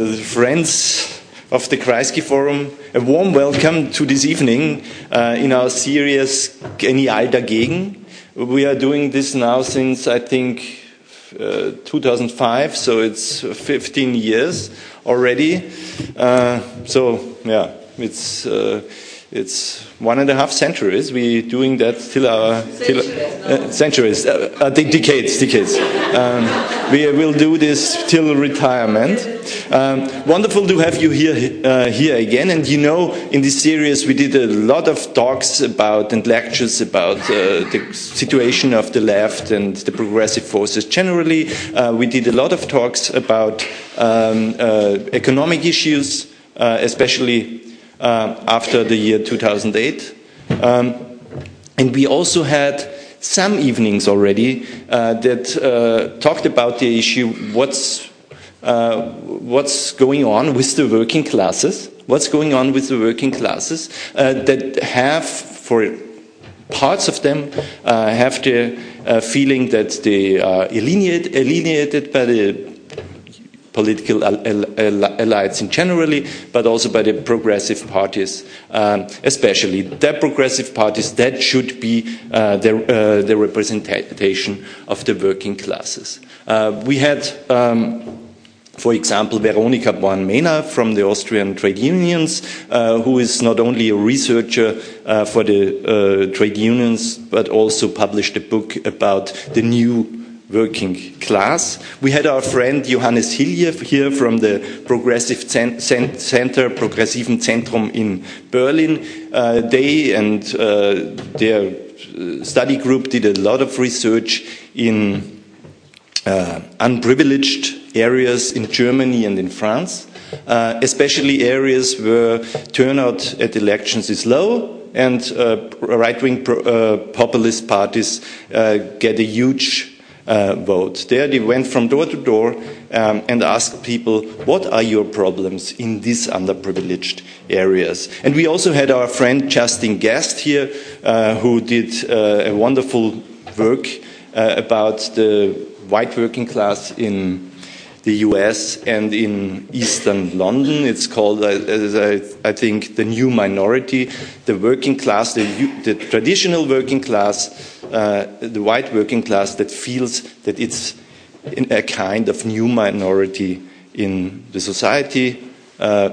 The friends of the Kreisky Forum, a warm welcome to this evening uh, in our series Genial dagegen. We are doing this now since I think uh, 2005, so it's 15 years already. Uh, so yeah, it's uh, it's one and a half centuries. We're doing that till our till, uh, centuries, uh, uh, decades, decades. Um, we will do this till retirement. Um, wonderful to have you here uh, here again. And you know, in this series, we did a lot of talks about and lectures about uh, the situation of the left and the progressive forces generally. Uh, we did a lot of talks about um, economic issues, especially after the year 2008. Um, and we also had some evenings already uh, that uh, talked about the issue what's, uh, what's going on with the working classes, what's going on with the working classes uh, that have, for parts of them, uh, have the feeling that they are alienated, alienated by the political elites in generally, but also by the progressive parties, um, especially. The progressive parties, that should be uh, the, uh, the, representation of the working classes. Uh, we had, um, for example, Veronika Bohrn Mena from the Austrian trade unions, uh, who is not only a researcher uh, for the uh, trade unions, but also published a book about the new working class. We had our friend Johannes Hillje here from the Progressive Center, Progressiven Zentrum in Berlin. Uh, they and uh, their uh, study group did a lot of research in uh, unprivileged areas in Germany and in France, uh, especially areas where turnout at elections is low and uh, right-wing populist parties get a huge uh, vote. There they went from door to door um, and asked people, what are your problems in these underprivileged areas? And we also had our friend Justin Gest here, uh, who did uh, a wonderful work uh, about the white working class in the US and in eastern London. It's called, uh, I think, the new minority, the working class, the, the traditional working class uh, the white working class that feels that it's a kind of new minority in the society. Uh,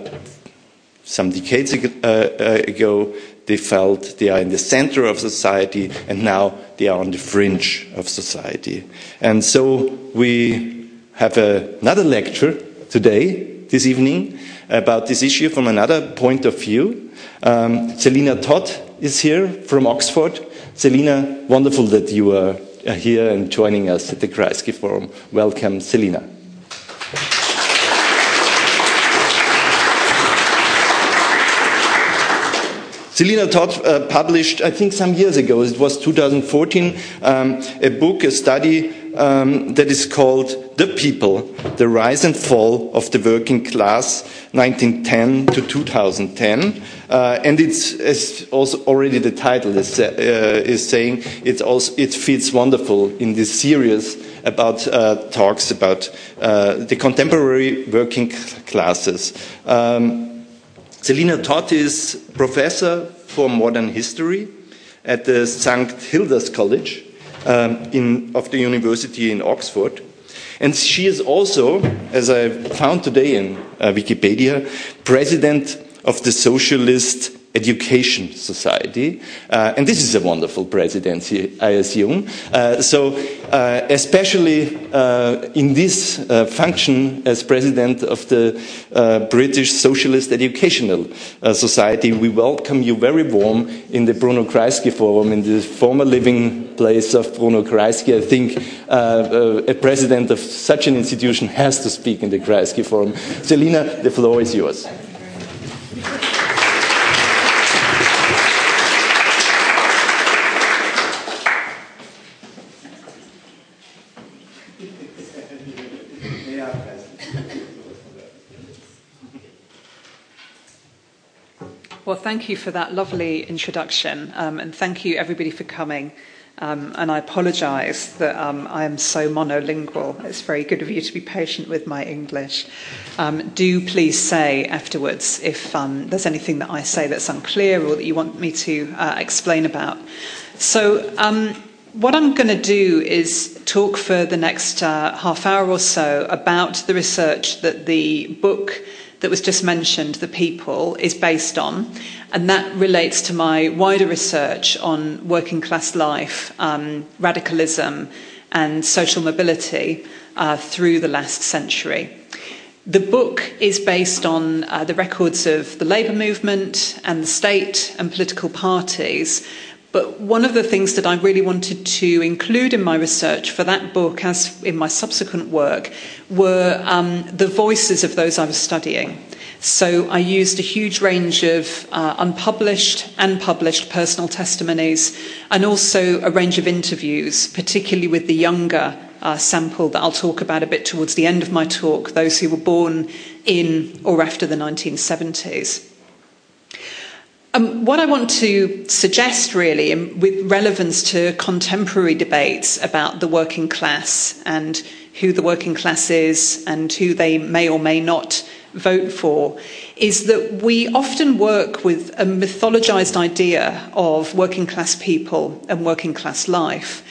some decades ago, uh, ago, they felt they are in the center of society, and now they are on the fringe of society. And so we have another lecture today, this evening, about this issue from another point of view. Um, Selina Todd is here from Oxford. Selina, wonderful that you are here and joining us at the Kreisky Forum. Welcome, Selina. Selina Todd uh, published, I think some years ago, it was 2014, um, a book, a study um, that is called The People, The Rise and Fall of the Working Class, 1910 to 2010. Uh, and it's, as also already the title is, uh, is saying, it's also, it fits wonderful in this series about uh, talks about uh, the contemporary working classes. Um, Selina Todd is professor for modern history at the St. Hilda's College um, in, of the University in Oxford. And she is also, as I found today in uh, Wikipedia, president of the Socialist Education Society. Uh, and this is a wonderful presidency, I assume. Uh, so, uh, especially uh, in this uh, function as president of the uh, British Socialist Educational Society, we welcome you very warm in the Bruno Kreisky Forum, in the former living place of Bruno Kreisky. I think a president of such an institution has to speak in the Kreisky Forum. Selina, the floor is yours. Thank you for that lovely introduction, um, and thank you everybody for coming. Um, and I apologise that um, I am so monolingual. It's very good of you to be patient with my English. Um, do please say afterwards if um, there's anything that I say that's unclear or that you want me to uh, explain about. So, um, what I'm going to do is talk for the next uh, half hour or so about the research that the book that was just mentioned, The People, is based on. And that relates to my wider research on working class life, um, radicalism, and social mobility uh, through the last century. The book is based on uh, the records of the labour movement and the state and political parties. But one of the things that I really wanted to include in my research for that book, as in my subsequent work, were um, the voices of those I was studying. So I used a huge range of uh, unpublished and published personal testimonies and also a range of interviews, particularly with the younger uh, sample that I'll talk about a bit towards the end of my talk, those who were born in or after the 1970s. Um, what I want to suggest, really, with relevance to contemporary debates about the working class and who the working class is and who they may or may not vote for is that we often work with a mythologized idea of working class people and working class life.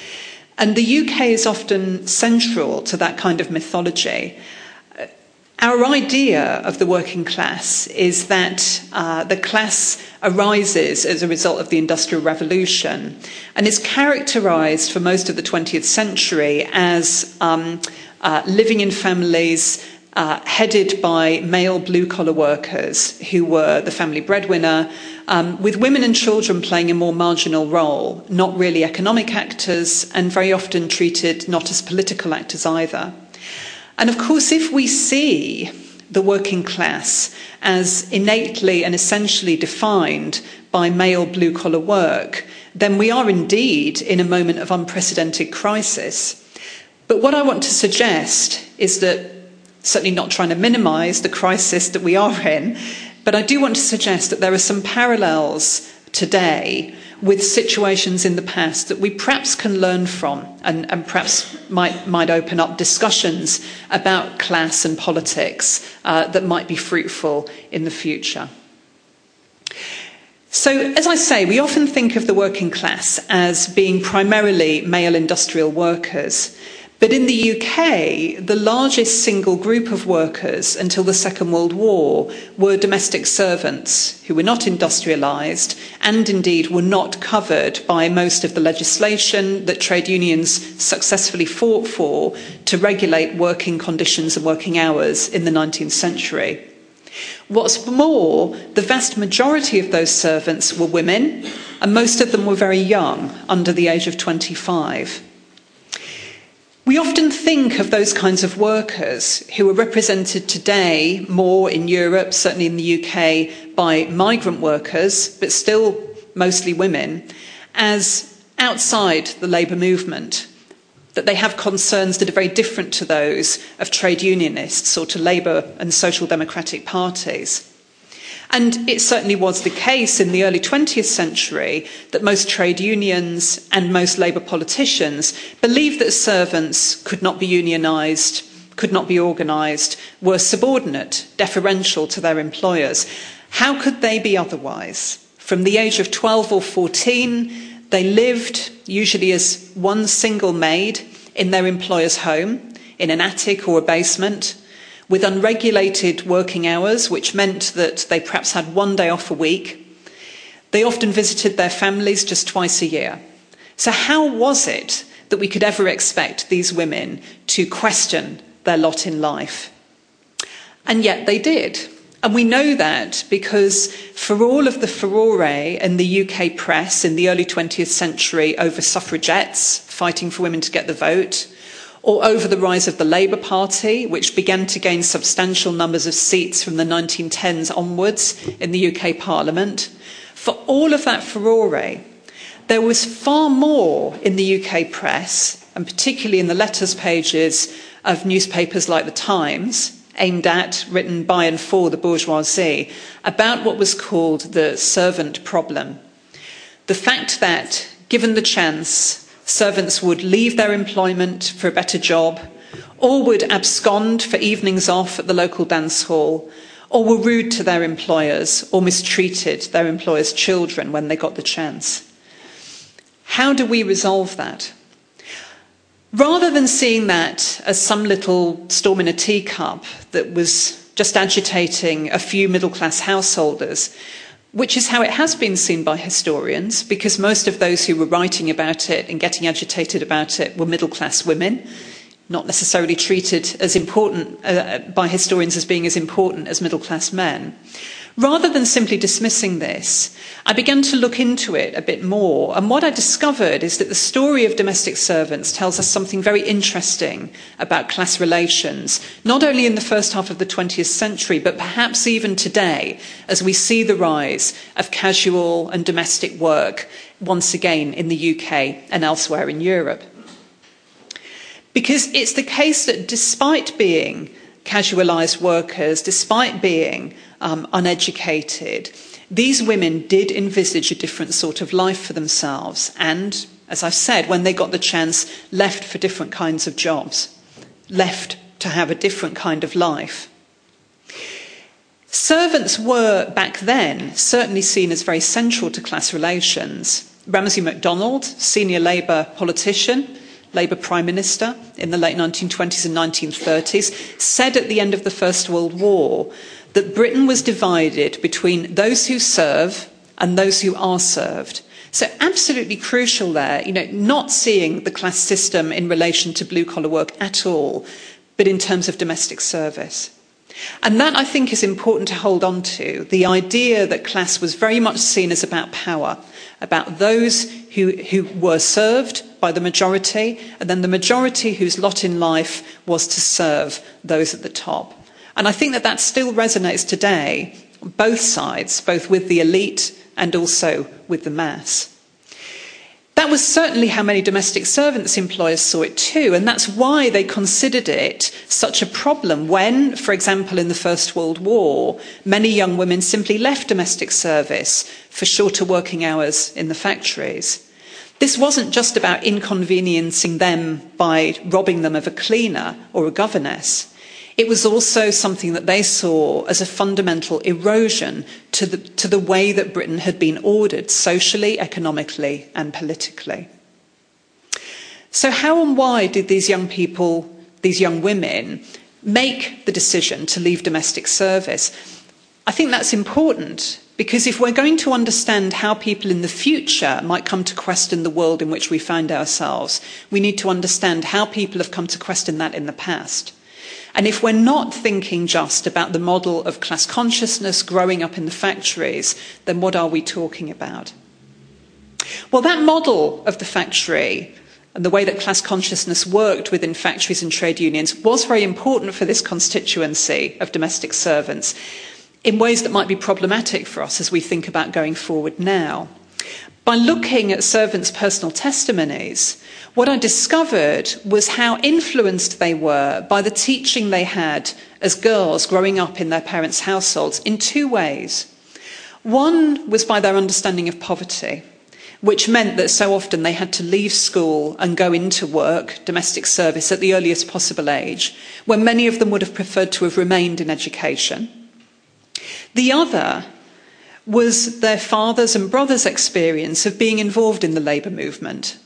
And the UK is often central to that kind of mythology. Our idea of the working class is that uh, the class arises as a result of the Industrial Revolution and is characterized for most of the 20th century as um, uh, living in families uh, headed by male blue collar workers who were the family breadwinner, um, with women and children playing a more marginal role, not really economic actors, and very often treated not as political actors either. And of course, if we see the working class as innately and essentially defined by male blue collar work, then we are indeed in a moment of unprecedented crisis. But what I want to suggest is that certainly not trying to minimize the crisis that we are in, but I do want to suggest that there are some parallels today with situations in the past that we perhaps can learn from and, and perhaps might, might open up discussions about class and politics uh, that might be fruitful in the future. So, as I say, we often think of the working class as being primarily male industrial workers. But in the UK, the largest single group of workers until the Second World War were domestic servants who were not industrialised and indeed were not covered by most of the legislation that trade unions successfully fought for to regulate working conditions and working hours in the 19th century. What's more, the vast majority of those servants were women, and most of them were very young, under the age of 25. We often think of those kinds of workers who are represented today more in Europe, certainly in the UK, by migrant workers, but still mostly women, as outside the labour movement, that they have concerns that are very different to those of trade unionists or to Labour and social democratic parties. And it certainly was the case in the early 20th century that most trade unions and most Labour politicians believed that servants could not be unionised, could not be organised, were subordinate, deferential to their employers. How could they be otherwise? From the age of 12 or 14, they lived, usually as one single maid, in their employer's home, in an attic or a basement with unregulated working hours, which meant that they perhaps had one day off a week. They often visited their families just twice a year. So, how was it that we could ever expect these women to question their lot in life? And yet they did. And we know that because for all of the furore in the UK press in the early 20th century over suffragettes fighting for women to get the vote, or over the rise of the Labour Party, which began to gain substantial numbers of seats from the 1910s onwards in the UK Parliament. For all of that furore, there was far more in the UK press, and particularly in the letters pages of newspapers like The Times, aimed at, written by and for the bourgeoisie, about what was called the servant problem. The fact that, given the chance, Servants would leave their employment for a better job, or would abscond for evenings off at the local dance hall, or were rude to their employers or mistreated their employers' children when they got the chance. How do we resolve that? Rather than seeing that as some little storm in a teacup that was just agitating a few middle class householders, which is how it has been seen by historians, because most of those who were writing about it and getting agitated about it were middle class women not necessarily treated as important uh, by historians as being as important as middle class men. Rather than simply dismissing this, I began to look into it a bit more. And what I discovered is that the story of domestic servants tells us something very interesting about class relations, not only in the first half of the 20th century, but perhaps even today, as we see the rise of casual and domestic work once again in the UK and elsewhere in Europe. Because it's the case that despite being casualised workers, despite being um, uneducated, these women did envisage a different sort of life for themselves. And, as I've said, when they got the chance, left for different kinds of jobs, left to have a different kind of life. Servants were, back then, certainly seen as very central to class relations. Ramsay MacDonald, senior Labour politician, Labour Prime Minister in the late 1920s and 1930s, said at the end of the First World War that Britain was divided between those who serve and those who are served. So, absolutely crucial there, you know, not seeing the class system in relation to blue collar work at all, but in terms of domestic service. And that, I think, is important to hold on to the idea that class was very much seen as about power, about those who, who were served by the majority, and then the majority whose lot in life was to serve those at the top. And I think that that still resonates today, both sides, both with the elite and also with the mass. That was certainly how many domestic servants employers saw it too, and that's why they considered it such a problem when, for example, in the First World War, many young women simply left domestic service for shorter working hours in the factories. This wasn't just about inconveniencing them by robbing them of a cleaner or a governess. It was also something that they saw as a fundamental erosion to the, to the way that Britain had been ordered socially, economically, and politically. So, how and why did these young people, these young women, make the decision to leave domestic service? I think that's important because if we're going to understand how people in the future might come to question the world in which we find ourselves, we need to understand how people have come to question that in the past. And if we're not thinking just about the model of class consciousness growing up in the factories, then what are we talking about? Well, that model of the factory and the way that class consciousness worked within factories and trade unions was very important for this constituency of domestic servants in ways that might be problematic for us as we think about going forward now. By looking at servants' personal testimonies, what I discovered was how influenced they were by the teaching they had as girls growing up in their parents' households in two ways. One was by their understanding of poverty, which meant that so often they had to leave school and go into work, domestic service, at the earliest possible age, when many of them would have preferred to have remained in education. The other was their father's and brothers' experience of being involved in the labour movement,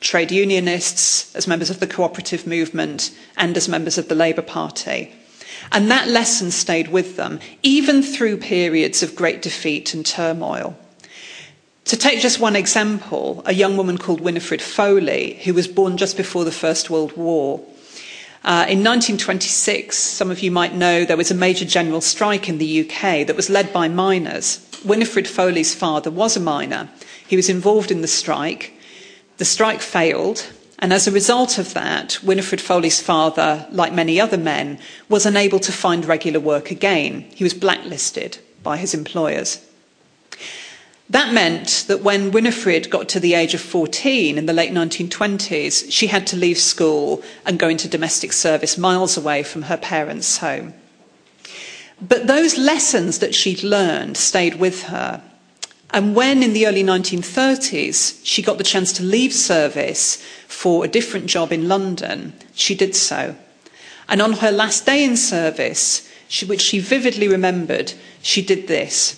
trade unionists, as members of the cooperative movement, and as members of the Labour Party. And that lesson stayed with them, even through periods of great defeat and turmoil. To take just one example, a young woman called Winifred Foley, who was born just before the First World War. Uh, in 1926, some of you might know, there was a major general strike in the UK that was led by miners. Winifred Foley's father was a miner. He was involved in the strike. The strike failed, and as a result of that, Winifred Foley's father, like many other men, was unable to find regular work again. He was blacklisted by his employers. That meant that when Winifred got to the age of 14 in the late 1920s, she had to leave school and go into domestic service miles away from her parents' home. But those lessons that she'd learned stayed with her. And when in the early 1930s she got the chance to leave service for a different job in London, she did so. And on her last day in service, she, which she vividly remembered, she did this.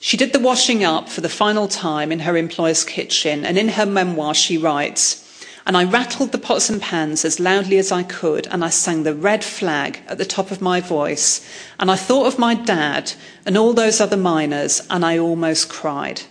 She did the washing up for the final time in her employer's kitchen, and in her memoir she writes, and I rattled the pots and pans as loudly as I could, and I sang the red flag at the top of my voice, and I thought of my dad and all those other miners, and I almost cried.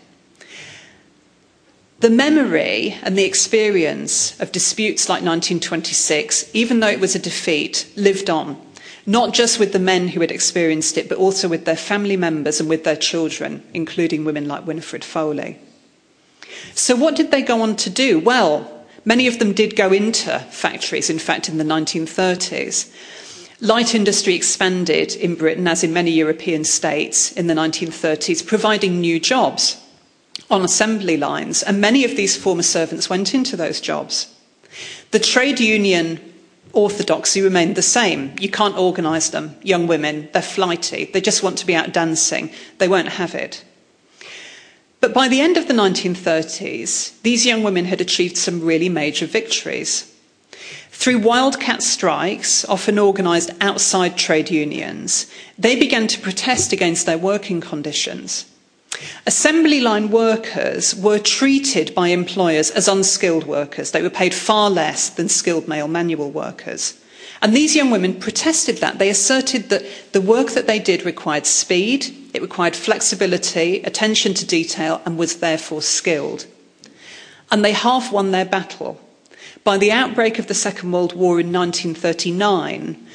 The memory and the experience of disputes like 1926, even though it was a defeat, lived on, not just with the men who had experienced it, but also with their family members and with their children, including women like Winifred Foley. So, what did they go on to do? Well, Many of them did go into factories, in fact, in the 1930s. Light industry expanded in Britain, as in many European states, in the 1930s, providing new jobs on assembly lines, and many of these former servants went into those jobs. The trade union orthodoxy remained the same. You can't organise them. Young women, they're flighty. They just want to be out dancing. They won't have it. But by the end of the 1930s, these young women had achieved some really major victories. Through wildcat strikes, often organised outside trade unions, they began to protest against their working conditions. Assembly line workers were treated by employers as unskilled workers. They were paid far less than skilled male manual workers. And these young women protested that. They asserted that the work that they did required speed, it required flexibility, attention to detail, and was therefore skilled. And they half won their battle. By the outbreak of the Second World War in 1939,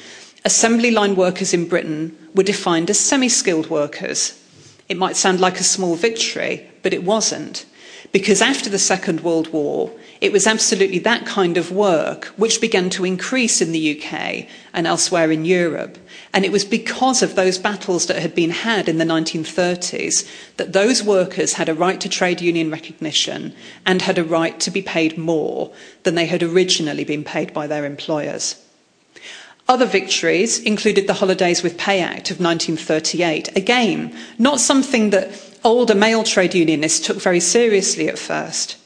assembly line workers in Britain were defined as semi skilled workers. It might sound like a small victory, but it wasn't. Because after the Second World War, it was absolutely that kind of work which began to increase in the UK and elsewhere in Europe. And it was because of those battles that had been had in the 1930s that those workers had a right to trade union recognition and had a right to be paid more than they had originally been paid by their employers. Other victories included the Holidays with Pay Act of 1938. Again, not something that older male trade unionists took very seriously at first.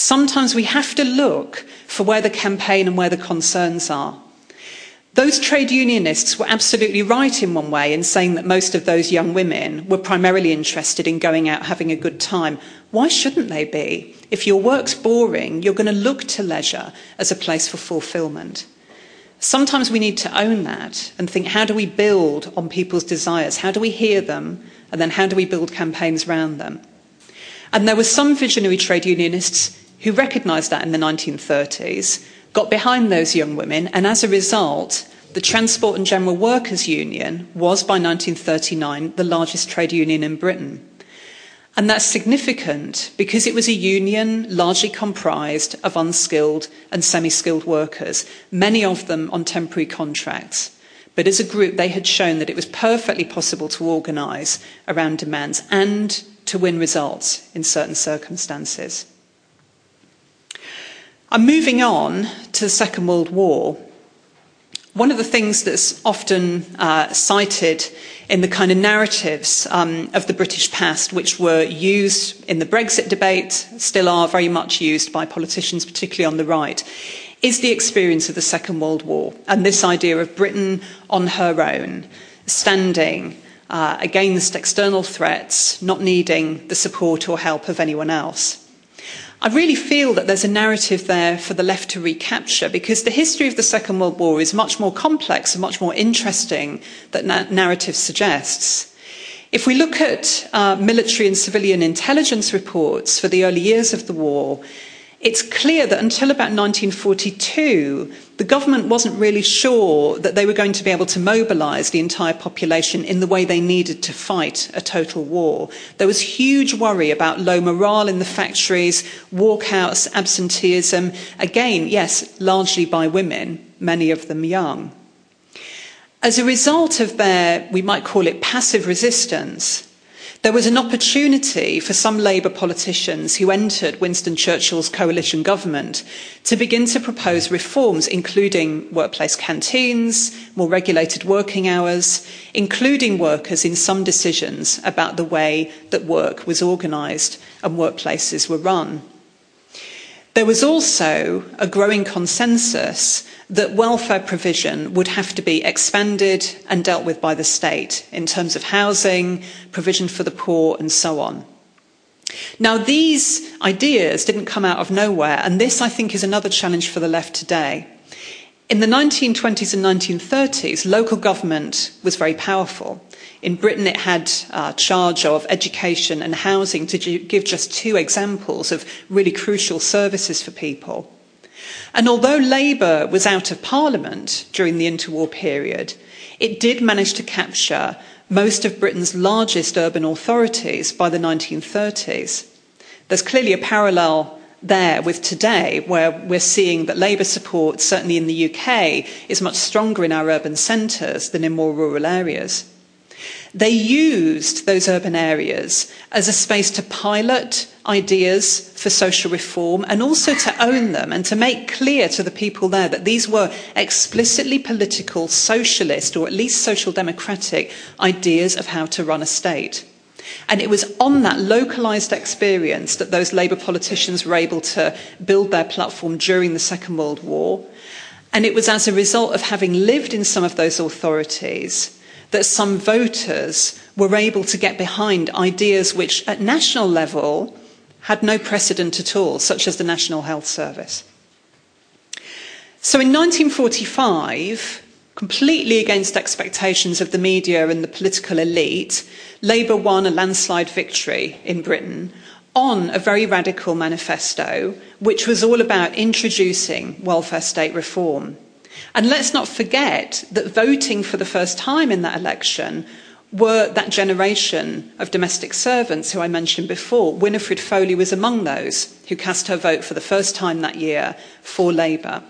Sometimes we have to look for where the campaign and where the concerns are. Those trade unionists were absolutely right in one way in saying that most of those young women were primarily interested in going out having a good time. Why shouldn't they be? If your work's boring, you're going to look to leisure as a place for fulfillment. Sometimes we need to own that and think how do we build on people's desires? How do we hear them? And then how do we build campaigns around them? And there were some visionary trade unionists who recognised that in the 1930s, got behind those young women, and as a result, the Transport and General Workers Union was by 1939 the largest trade union in Britain. And that's significant because it was a union largely comprised of unskilled and semi skilled workers, many of them on temporary contracts. But as a group, they had shown that it was perfectly possible to organise around demands and to win results in certain circumstances. I'm moving on to the Second World War. One of the things that's often uh, cited in the kind of narratives um, of the British past, which were used in the Brexit debate, still are very much used by politicians, particularly on the right, is the experience of the Second World War and this idea of Britain on her own, standing uh, against external threats, not needing the support or help of anyone else. I really feel that there's a narrative there for the left to recapture because the history of the Second World War is much more complex and much more interesting than that narrative suggests. If we look at uh, military and civilian intelligence reports for the early years of the war, it's clear that until about 1942, the government wasn't really sure that they were going to be able to mobilise the entire population in the way they needed to fight a total war. There was huge worry about low morale in the factories, walkouts, absenteeism. Again, yes, largely by women, many of them young. As a result of their, we might call it passive resistance, There was an opportunity for some Labour politicians who entered Winston Churchill's coalition government to begin to propose reforms, including workplace canteens, more regulated working hours, including workers in some decisions about the way that work was organised and workplaces were run. There was also a growing consensus that welfare provision would have to be expanded and dealt with by the state in terms of housing, provision for the poor, and so on. Now, these ideas didn't come out of nowhere, and this, I think, is another challenge for the left today. In the 1920s and 1930s, local government was very powerful. In Britain, it had uh, charge of education and housing, to give just two examples of really crucial services for people. And although Labour was out of Parliament during the interwar period, it did manage to capture most of Britain's largest urban authorities by the 1930s. There's clearly a parallel there with today, where we're seeing that Labour support, certainly in the UK, is much stronger in our urban centres than in more rural areas. They used those urban areas as a space to pilot ideas for social reform and also to own them and to make clear to the people there that these were explicitly political, socialist, or at least social democratic ideas of how to run a state. And it was on that localised experience that those Labour politicians were able to build their platform during the Second World War. And it was as a result of having lived in some of those authorities that some voters were able to get behind ideas which, at national level, had no precedent at all, such as the National Health Service. So in 1945, completely against expectations of the media and the political elite, Labour won a landslide victory in Britain on a very radical manifesto, which was all about introducing welfare state reform. And let's not forget that voting for the first time in that election were that generation of domestic servants who I mentioned before. Winifred Foley was among those who cast her vote for the first time that year for Labour.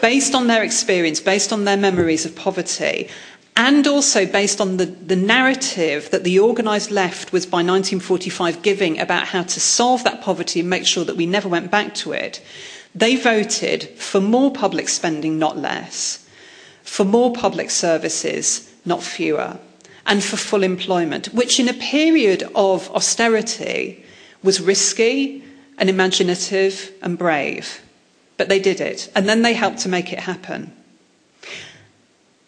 Based on their experience, based on their memories of poverty, and also based on the, the narrative that the organised left was by 1945 giving about how to solve that poverty and make sure that we never went back to it, they voted for more public spending, not less, for more public services, not fewer, and for full employment, which in a period of austerity was risky and imaginative and brave. But they did it, and then they helped to make it happen.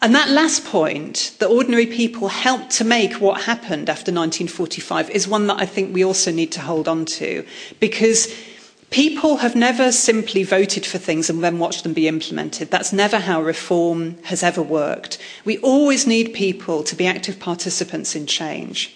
And that last point, that ordinary people helped to make what happened after 1945, is one that I think we also need to hold on to because People have never simply voted for things and then watched them be implemented. That's never how reform has ever worked. We always need people to be active participants in change.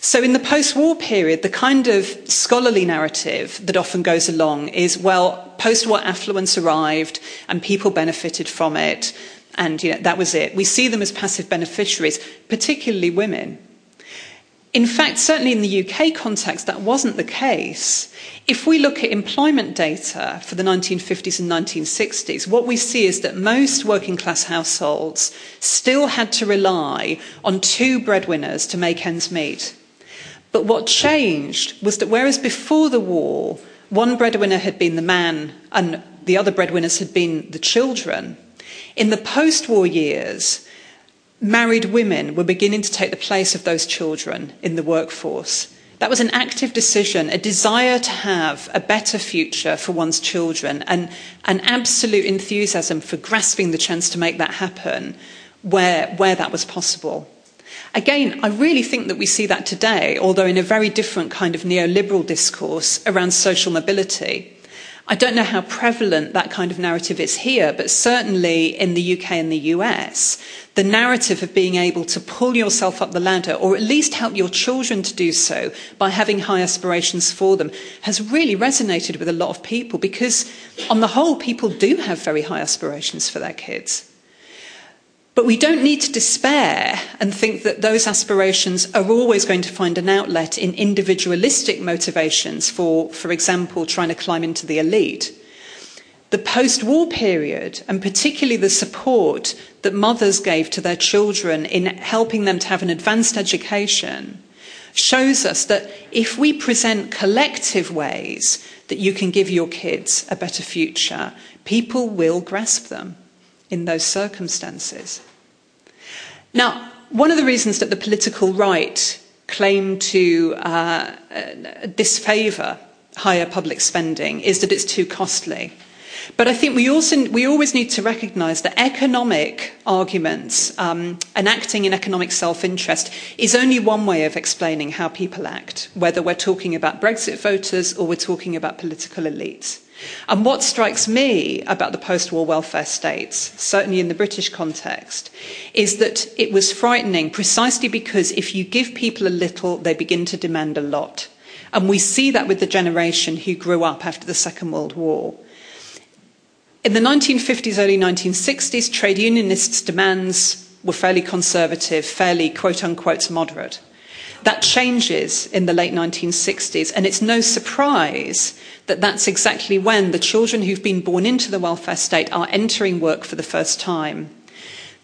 So, in the post war period, the kind of scholarly narrative that often goes along is well, post war affluence arrived and people benefited from it, and you know, that was it. We see them as passive beneficiaries, particularly women. In fact, certainly in the UK context, that wasn't the case. If we look at employment data for the 1950s and 1960s, what we see is that most working class households still had to rely on two breadwinners to make ends meet. But what changed was that whereas before the war, one breadwinner had been the man and the other breadwinners had been the children, in the post war years, married women were beginning to take the place of those children in the workforce. That was an active decision, a desire to have a better future for one's children, and an absolute enthusiasm for grasping the chance to make that happen where, where that was possible. Again, I really think that we see that today, although in a very different kind of neoliberal discourse around social mobility. I don't know how prevalent that kind of narrative is here, but certainly in the UK and the US, the narrative of being able to pull yourself up the ladder, or at least help your children to do so by having high aspirations for them, has really resonated with a lot of people because, on the whole, people do have very high aspirations for their kids. But we don't need to despair and think that those aspirations are always going to find an outlet in individualistic motivations for, for example, trying to climb into the elite. The post war period, and particularly the support that mothers gave to their children in helping them to have an advanced education, shows us that if we present collective ways that you can give your kids a better future, people will grasp them in those circumstances. Now, one of the reasons that the political right claim to uh, disfavour higher public spending is that it's too costly. But I think we also we always need to recognise that economic arguments um, and acting in economic self-interest is only one way of explaining how people act, whether we're talking about Brexit voters or we're talking about political elites. And what strikes me about the post war welfare states, certainly in the British context, is that it was frightening precisely because if you give people a little, they begin to demand a lot. And we see that with the generation who grew up after the Second World War. In the 1950s, early 1960s, trade unionists' demands were fairly conservative, fairly quote unquote moderate. That changes in the late 1960s, and it's no surprise that that's exactly when the children who've been born into the welfare state are entering work for the first time.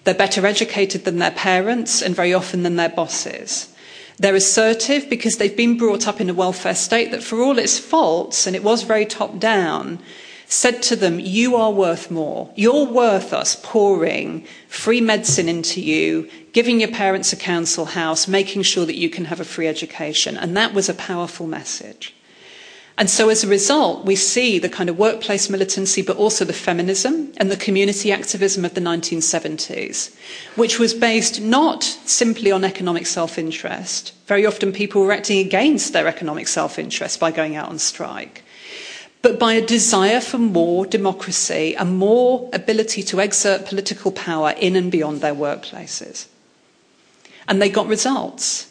They're better educated than their parents and very often than their bosses. They're assertive because they've been brought up in a welfare state that, for all its faults, and it was very top down, said to them, You are worth more. You're worth us pouring free medicine into you, giving your parents a council house, making sure that you can have a free education. And that was a powerful message. And so as a result, we see the kind of workplace militancy, but also the feminism and the community activism of the 1970s, which was based not simply on economic self interest. Very often people were acting against their economic self interest by going out on strike but by a desire for more democracy and more ability to exert political power in and beyond their workplaces. And they got results.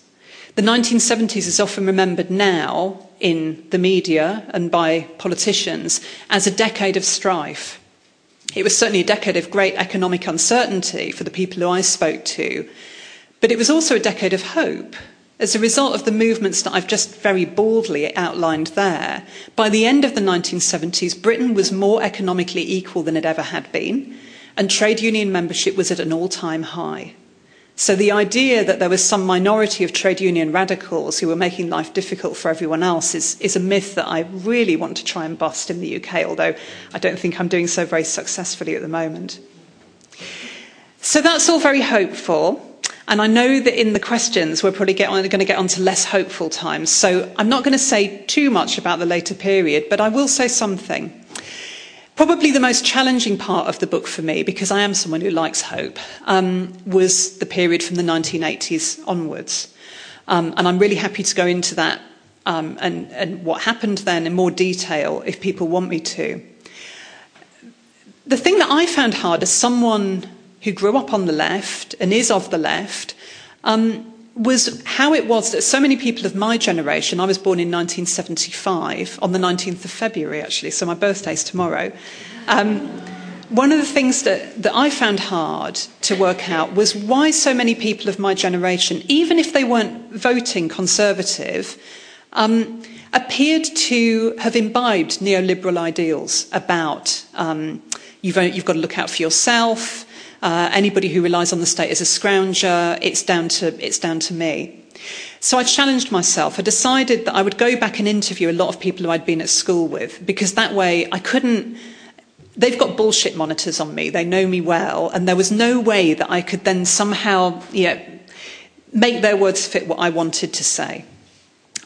The 1970s is often remembered now in the media and by politicians as a decade of strife. It was certainly a decade of great economic uncertainty for the people who I spoke to, but it was also a decade of hope as a result of the movements that I've just very baldly outlined there, by the end of the 1970s, Britain was more economically equal than it ever had been, and trade union membership was at an all time high. So the idea that there was some minority of trade union radicals who were making life difficult for everyone else is, is a myth that I really want to try and bust in the UK, although I don't think I'm doing so very successfully at the moment. So that's all very hopeful. And I know that in the questions, we're probably going to get on to less hopeful times. So I'm not going to say too much about the later period, but I will say something. Probably the most challenging part of the book for me, because I am someone who likes hope, um, was the period from the 1980s onwards. Um, and I'm really happy to go into that um, and, and what happened then in more detail if people want me to. The thing that I found hard as someone who grew up on the left and is of the left, um, was how it was that so many people of my generation, I was born in 1975, on the 19th of February actually, so my birthday's tomorrow. Um, one of the things that, that I found hard to work out was why so many people of my generation, even if they weren't voting Conservative, um, appeared to have imbibed neoliberal ideals about um, you've, you've got to look out for yourself, uh, anybody who relies on the state is a scrounger. It's down to, it's down to me. So I challenged myself. I decided that I would go back and interview a lot of people who I'd been at school with because that way I couldn't. They've got bullshit monitors on me. They know me well. And there was no way that I could then somehow you know, make their words fit what I wanted to say.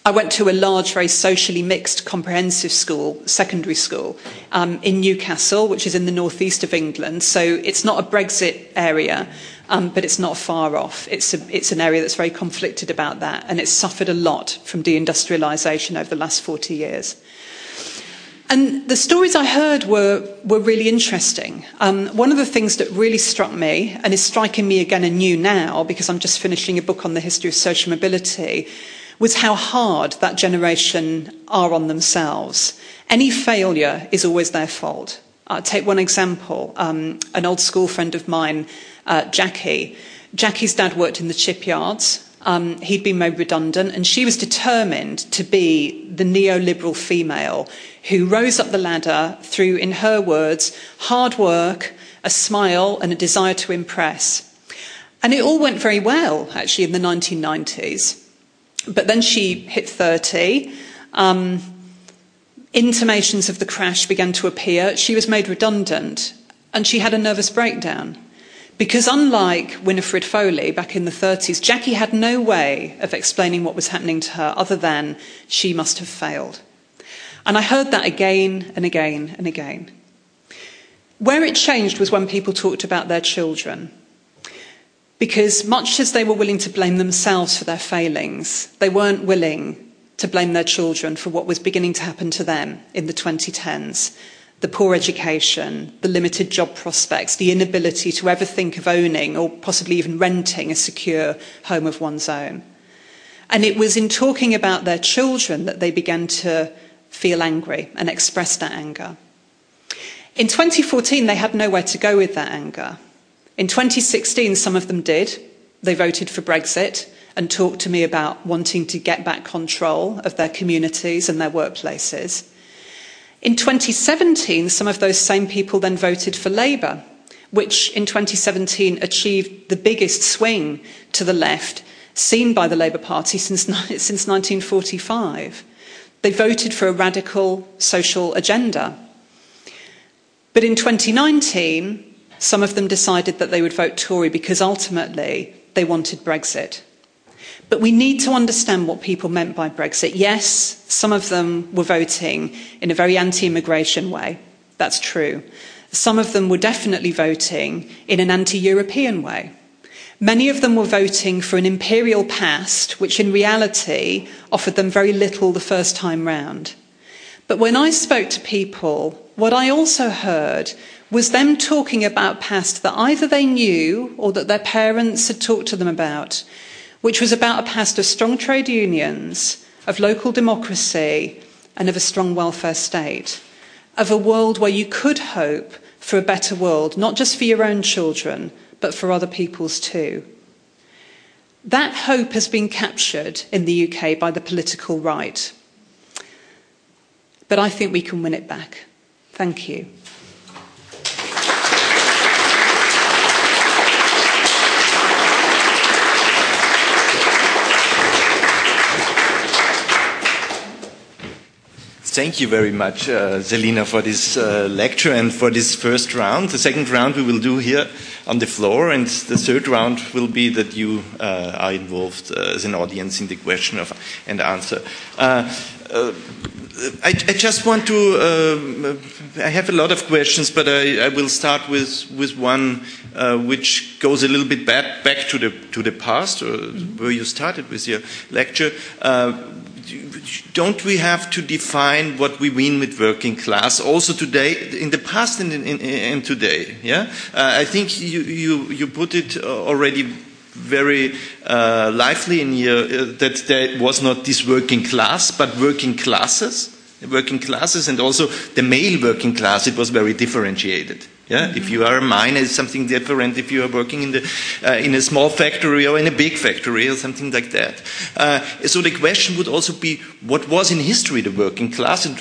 I went to a large, very socially mixed comprehensive school, secondary school, um, in Newcastle, which is in the northeast of England. So it's not a Brexit area, um, but it's not far off. It's, a, it's an area that's very conflicted about that, and it's suffered a lot from deindustrialisation over the last 40 years. And the stories I heard were, were really interesting. Um, one of the things that really struck me, and is striking me again anew now, because I'm just finishing a book on the history of social mobility, was how hard that generation are on themselves. Any failure is always their fault. I'll take one example. Um, an old school friend of mine, uh, Jackie. Jackie's dad worked in the shipyards. Um, he'd been made redundant, and she was determined to be the neoliberal female who rose up the ladder through, in her words, hard work, a smile, and a desire to impress. And it all went very well, actually, in the 1990s. But then she hit 30. Um, intimations of the crash began to appear. She was made redundant and she had a nervous breakdown. Because unlike Winifred Foley back in the 30s, Jackie had no way of explaining what was happening to her other than she must have failed. And I heard that again and again and again. Where it changed was when people talked about their children. Because much as they were willing to blame themselves for their failings, they weren't willing to blame their children for what was beginning to happen to them in the 2010s the poor education, the limited job prospects, the inability to ever think of owning or possibly even renting a secure home of one's own. And it was in talking about their children that they began to feel angry and express that anger. In 2014, they had nowhere to go with that anger. In 2016, some of them did. They voted for Brexit and talked to me about wanting to get back control of their communities and their workplaces. In 2017, some of those same people then voted for Labour, which in 2017 achieved the biggest swing to the left seen by the Labour Party since, since 1945. They voted for a radical social agenda. But in 2019, some of them decided that they would vote Tory because ultimately they wanted Brexit. But we need to understand what people meant by Brexit. Yes, some of them were voting in a very anti immigration way. That's true. Some of them were definitely voting in an anti European way. Many of them were voting for an imperial past, which in reality offered them very little the first time round. But when I spoke to people, what I also heard was them talking about past that either they knew or that their parents had talked to them about, which was about a past of strong trade unions, of local democracy, and of a strong welfare state, of a world where you could hope for a better world, not just for your own children, but for other people's too. That hope has been captured in the UK by the political right. But I think we can win it back. Thank you. Thank you very much, uh, Selina, for this uh, lecture and for this first round. The second round we will do here on the floor, and the third round will be that you uh, are involved uh, as an audience in the question of and answer. Uh, uh, I, I, just want to. I have a lot of questions, but I, I will start with with one which goes a little bit back back to the to the past, or where you started with your lecture don't we have to define what we mean with working class also today, in the past and, in, in, and today? Yeah, uh, I think you, you, you put it already very uh, lively in here uh, that there was not this working class, but working classes, working classes, and also the male working class. It was very differentiated. Yeah? If you are a miner, it's something different. If you are working in, the, uh, in a small factory or in a big factory or something like that. Uh, so the question would also be, what was in history the working class? And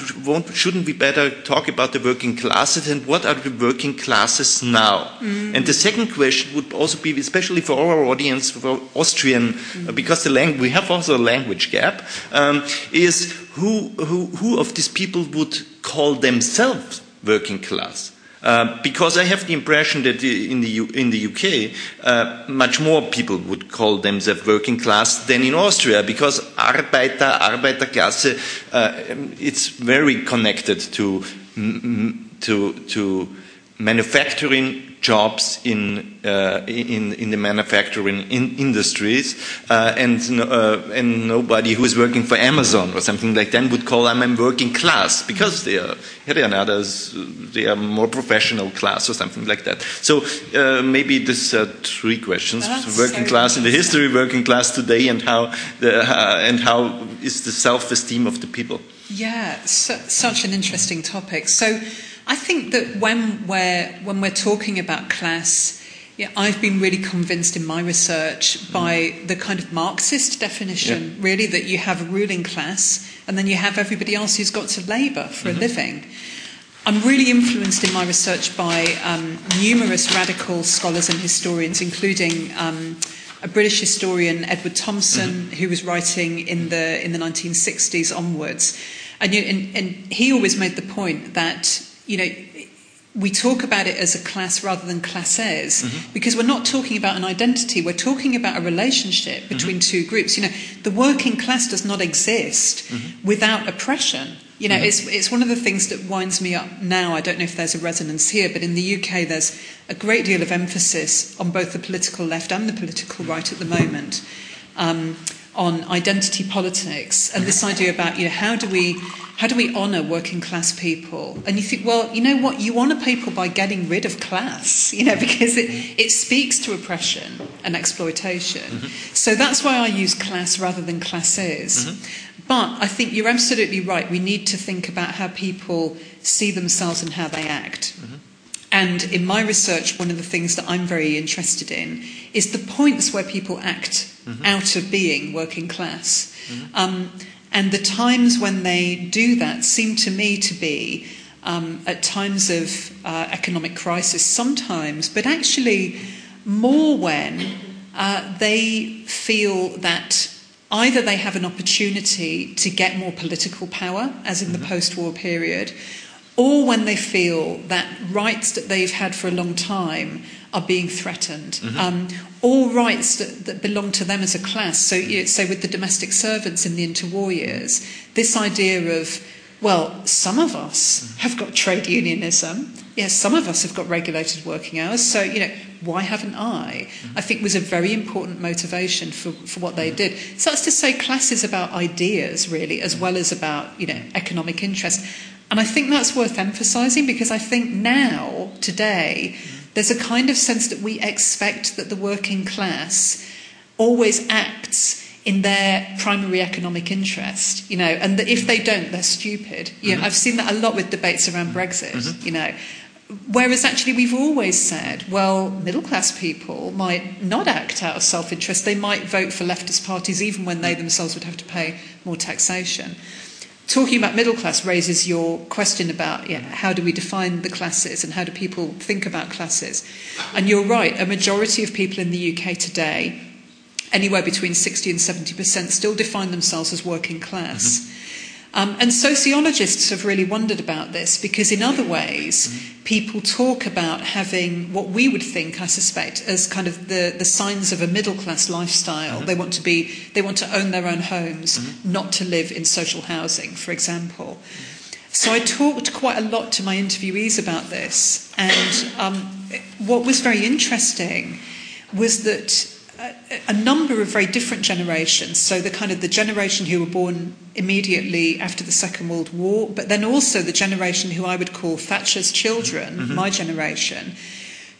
shouldn't we better talk about the working classes and what are the working classes now? Mm-hmm. And the second question would also be, especially for our audience, for Austrian, mm-hmm. because the lang- we have also a language gap, um, is who, who, who of these people would call themselves working class? Uh, because I have the impression that in the, U in the UK, uh, much more people would call themselves working class than in Austria, because Arbeiter, Arbeiterklasse, uh, it's very connected to, to, to manufacturing jobs in, uh, in, in, the manufacturing in industries, uh, and, uh, and nobody who is working for Amazon or something like that would call them a working class because they are, they are others, they are more professional class or something like that. So uh, maybe this are three questions: That's working class in the history, working class today, and how the, uh, and how is the self-esteem of the people. Yeah, su such an interesting topic. So. I think that when we're, when we're talking about class, yeah, I've been really convinced in my research by the kind of Marxist definition, yeah. really, that you have a ruling class and then you have everybody else who's got to labour for mm-hmm. a living. I'm really influenced in my research by um, numerous radical scholars and historians, including um, a British historian, Edward Thompson, mm-hmm. who was writing in the in the 1960s onwards, and, you, and, and he always made the point that you know we talk about it as a class rather than classes mm-hmm. because we're not talking about an identity we're talking about a relationship between mm-hmm. two groups you know the working class does not exist mm-hmm. without oppression you know, mm-hmm. it's, it's one of the things that winds me up now. I don't know if there's a resonance here, but in the UK, there's a great deal of emphasis on both the political left and the political right at the moment um, on identity politics and this idea about, you know, how do we how do we honour working class people? And you think, well, you know what? You honour people by getting rid of class, you know, because it, it speaks to oppression and exploitation. Mm-hmm. So that's why I use class rather than classes. Mm-hmm. But I think you're absolutely right. We need to think about how people see themselves and how they act. Mm-hmm. And in my research, one of the things that I'm very interested in is the points where people act mm-hmm. out of being working class. Mm-hmm. Um, and the times when they do that seem to me to be um, at times of uh, economic crisis, sometimes, but actually more when uh, they feel that either they have an opportunity to get more political power, as in mm-hmm. the post war period, or when they feel that rights that they've had for a long time are being threatened, mm-hmm. um, or rights that, that, belong to them as a class. So, you know, say with the domestic servants in the interwar years, this idea of well, some of us mm-hmm. have got trade unionism. Yes, some of us have got regulated working hours. So, you know, why haven't I? Mm-hmm. I think was a very important motivation for, for what they did. So that's to say class is about ideas, really, as well as about, you know, economic interest. And I think that's worth emphasising because I think now, today, there's a kind of sense that we expect that the working class always acts in their primary economic interest, you know, and that if they don't, they're stupid. You know, mm-hmm. I've seen that a lot with debates around Brexit, mm-hmm. you know. Whereas actually, we've always said, well, middle class people might not act out of self interest. They might vote for leftist parties even when they themselves would have to pay more taxation. Talking about middle class raises your question about how do we define the classes and how do people think about classes. And you're right, a majority of people in the UK today, anywhere between 60 and 70%, still define themselves as working class. Mm-hmm. Um, and sociologists have really wondered about this because, in other ways, mm-hmm. people talk about having what we would think, I suspect, as kind of the, the signs of a middle class lifestyle. Mm-hmm. They want to be, they want to own their own homes, mm-hmm. not to live in social housing, for example. So I talked quite a lot to my interviewees about this, and um, what was very interesting was that a number of very different generations. So the kind of the generation who were born immediately after the Second World War, but then also the generation who I would call Thatcher's children, mm-hmm. my generation,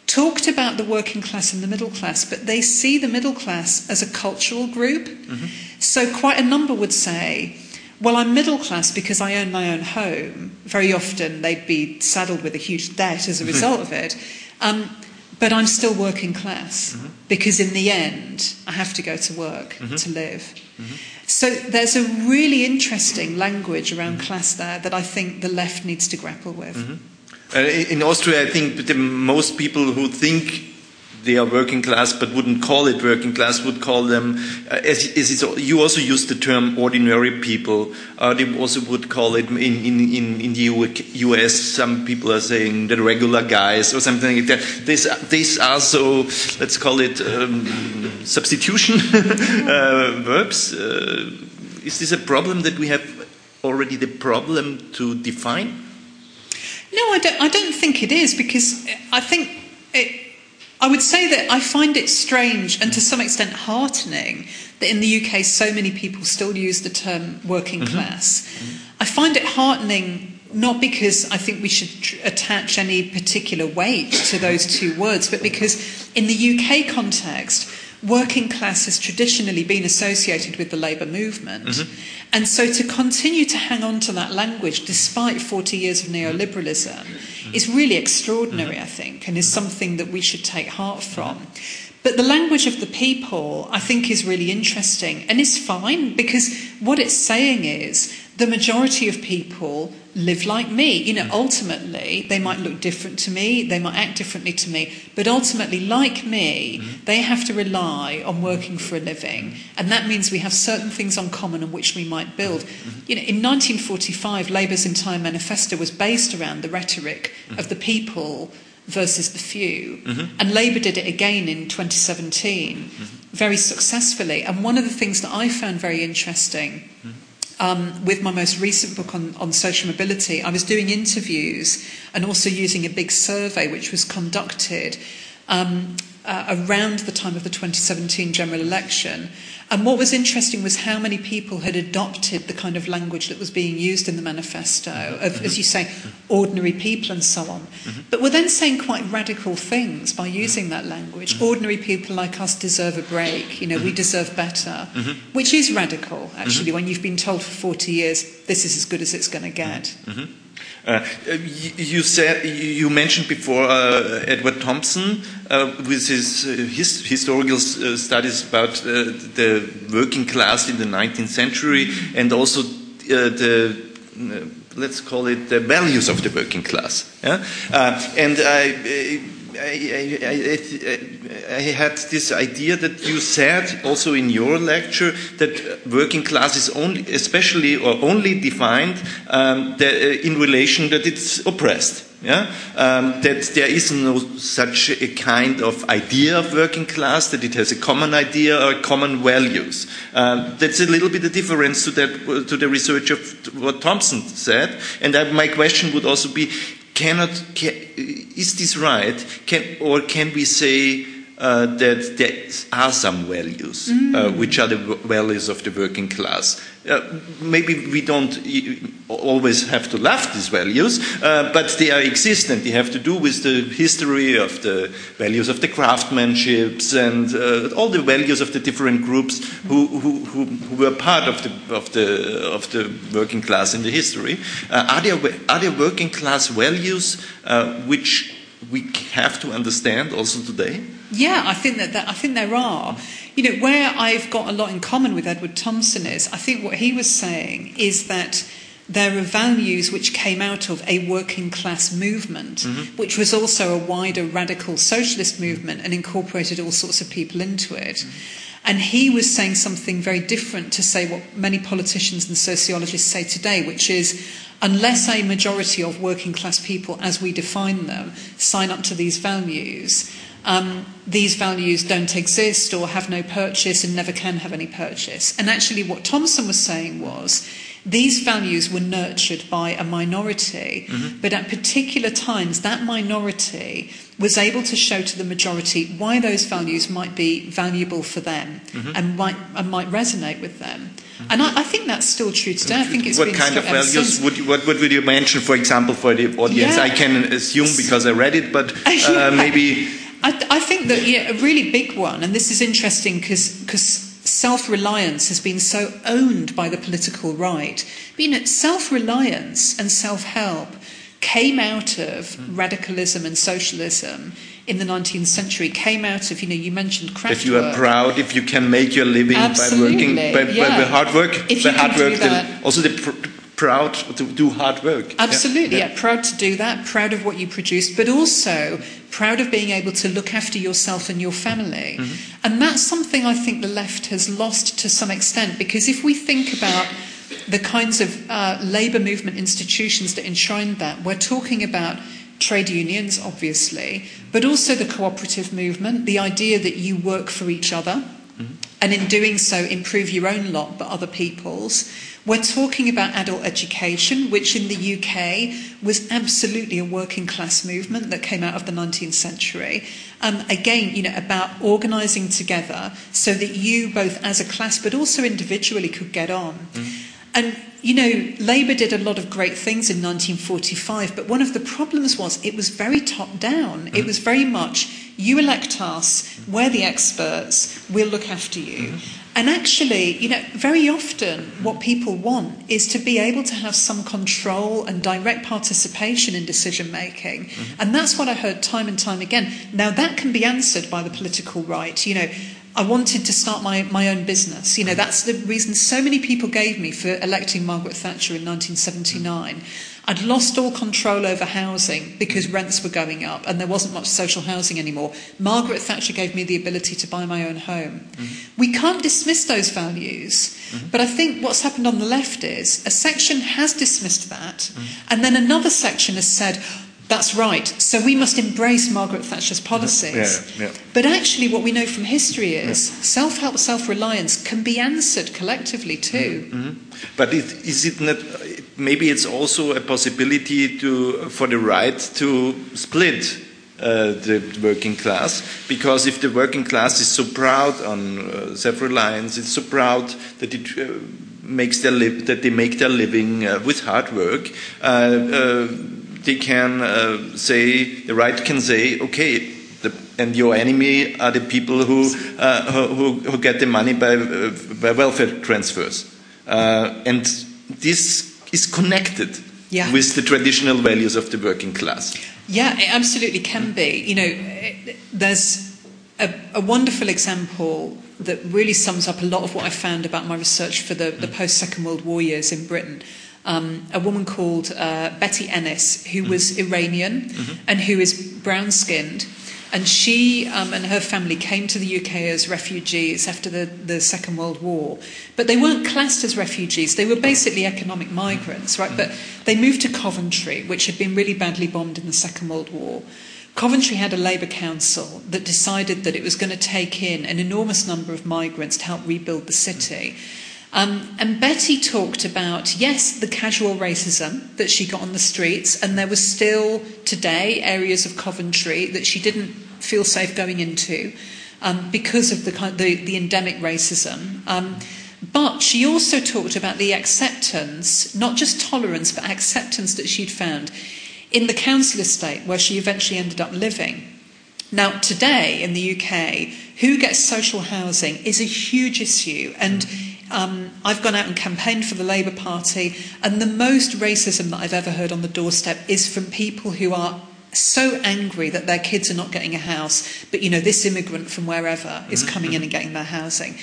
talked about the working class and the middle class, but they see the middle class as a cultural group. Mm-hmm. So quite a number would say, well, I'm middle class because I own my own home. Very often they'd be saddled with a huge debt as a result of it. Um, but I'm still working class mm-hmm. because in the end, I have to go to work mm-hmm. to live. Mm-hmm. So there's a really interesting language around class there that I think the left needs to grapple with. Uh, in Austria, I think the most people who think they are working class but wouldn't call it working class would call them uh, as, as you also use the term ordinary people. Uh, they also would call it in, in, in, in the US some people are saying the regular guys or something like that. These, this, this also let's call it um, substitution uh, verbs. Uh, is this a problem that we have already the problem to define? No I don't, I don't think it is because I think it, I would say that I find it strange and to some extent heartening that in the UK so many people still use the term working mm-hmm. class. Mm-hmm. I find it heartening not because I think we should tr- attach any particular weight to those two words, but because in the UK context, working class has traditionally been associated with the labour movement. Mm-hmm. And so to continue to hang on to that language despite 40 years of neoliberalism mm-hmm. is really extraordinary, mm-hmm. I think, and is something that we should take heart from. But the language of the people, I think, is really interesting and is fine because what it's saying is the majority of people live like me. You know, ultimately, they might look different to me, they might act differently to me, but ultimately, like me, mm-hmm. they have to rely on working for a living. And that means we have certain things on common on which we might build. Mm-hmm. You know, in 1945, Labour's entire manifesto was based around the rhetoric mm-hmm. of the people versus the few. And Labour did it again in 2017 mm-hmm. very successfully. And one of the things that I found very interesting. Um, with my most recent book on, on social mobility, I was doing interviews and also using a big survey which was conducted um, uh, around the time of the 2017 general election. And what was interesting was how many people had adopted the kind of language that was being used in the manifesto, of, mm-hmm. as you say, ordinary people and so on. Mm-hmm. But were then saying quite radical things by using that language. Mm-hmm. Ordinary people like us deserve a break, you know, we mm-hmm. deserve better, mm-hmm. which is radical, actually, mm-hmm. when you've been told for 40 years this is as good as it's going to get. Uh, you said you mentioned before uh, Edward Thompson uh, with his, uh, his historical uh, studies about the working class in the 19th century and also the let's call it the values of the working class. Yeah? and I I, I, I, had this idea that you said also in your lecture that working class is only, especially or only defined um, the, uh, in relation that it's oppressed. Yeah? Um, that there is no such a kind of idea of working class, that it has a common idea or common values. Um, that's a little bit a difference to, that, to the research of what Thompson said. And I, my question would also be cannot, can, is this right? Can, or can we say uh, that there are some values, uh, mm. uh, which are the values of the working class. Uh, maybe we don't always have to love these values, uh, but they are existent. They have to do with the history of the values of the craftsmanships and uh, all the values of the different groups who, who, who, were part of the, of, the, of the working class in the history. are, there, are there working class values which we have to understand also today? Yeah, I think that, that I think there are. You know, where I've got a lot in common with Edward Thompson is I think what he was saying is that there are values which came out of a working class movement, mm-hmm. which was also a wider radical socialist movement and incorporated all sorts of people into it. Mm-hmm. And he was saying something very different to say what many politicians and sociologists say today, which is unless a majority of working class people, as we define them, sign up to these values, um, these values don't exist or have no purchase and never can have any purchase. And actually, what Thompson was saying was these values were nurtured by a minority, mm-hmm. but at particular times, that minority was able to show to the majority why those values might be valuable for them mm-hmm. and, might, and might resonate with them. Mm-hmm. And I, I, think that's still true today. I think it's what kind of values would you, what, what would you mention, for example, for the audience? Yeah. I can assume because I read it, but uh, yeah. maybe. I, I, think that yeah, a really big one, and this is interesting because self reliance has been so owned by the political right. But, you know, self reliance and self help came out of mm. radicalism and socialism in the 19th century came out of, you know, you mentioned craft If you are proud, if you can make your living Absolutely. by working, by, yeah. by, by hard work, if by hard work, the, also the pr- proud to do hard work. Absolutely, yeah. yeah. proud to do that, proud of what you produce, but also proud of being able to look after yourself and your family. Mm-hmm. And that's something I think the left has lost to some extent because if we think about the kinds of uh, labour movement institutions that enshrined that, we're talking about trade unions, obviously, but also the cooperative movement, the idea that you work for each other, mm-hmm. and in doing so, improve your own lot but other people's. We're talking about adult education, which in the UK was absolutely a working class movement that came out of the 19th century. Um, again, you know, about organising together so that you, both as a class but also individually, could get on. Mm. And, you know, Labour did a lot of great things in 1945, but one of the problems was it was very top down. Mm-hmm. It was very much, you elect us, we're the experts, we'll look after you. Mm-hmm. And actually, you know, very often what people want is to be able to have some control and direct participation in decision making. Mm-hmm. And that's what I heard time and time again. Now, that can be answered by the political right. You know, I wanted to start my, my own business. You know, that's the reason so many people gave me for electing Margaret Thatcher in 1979. I'd lost all control over housing because rents were going up and there wasn't much social housing anymore. Margaret Thatcher gave me the ability to buy my own home. Mm-hmm. We can't dismiss those values, mm-hmm. but I think what's happened on the left is a section has dismissed that, mm-hmm. and then another section has said, that's right. So we must embrace Margaret Thatcher's policies. Yeah, yeah. But actually, what we know from history is yeah. self help, self reliance can be answered collectively too. Mm-hmm. mm-hmm. But it, is it not? Maybe it's also a possibility to, for the right to split uh, the working class because if the working class is so proud on uh, self-reliance, it's so proud that it uh, makes their li- that they make their living uh, with hard work. They can uh, say, the right can say, okay, the, and your enemy are the people who, uh, who, who, get the money by, uh, by welfare transfers. Uh, and this is connected yeah. with the traditional values of the working class. Yeah, it absolutely can be. You know, there's a, a wonderful example that really sums up a lot of what I found about my research for the, the post Second World War years in Britain um, a woman called uh, Betty Ennis, who was mm-hmm. Iranian mm-hmm. and who is brown skinned. And she um, and her family came to the UK as refugees after the, the Second World War. But they weren't classed as refugees, they were basically economic migrants, right? But they moved to Coventry, which had been really badly bombed in the Second World War. Coventry had a Labour council that decided that it was going to take in an enormous number of migrants to help rebuild the city. Um, and Betty talked about, yes, the casual racism that she got on the streets, and there was still today areas of Coventry that she didn't feel safe going into um, because of the, the, the endemic racism. Um, but she also talked about the acceptance, not just tolerance, but acceptance that she'd found in the council estate where she eventually ended up living. Now, today in the UK, who gets social housing is a huge issue, and um, I've gone out and campaigned for the Labour Party, and the most racism that I've ever heard on the doorstep is from people who are so angry that their kids are not getting a house, but you know, this immigrant from wherever is mm-hmm. coming in and getting their housing.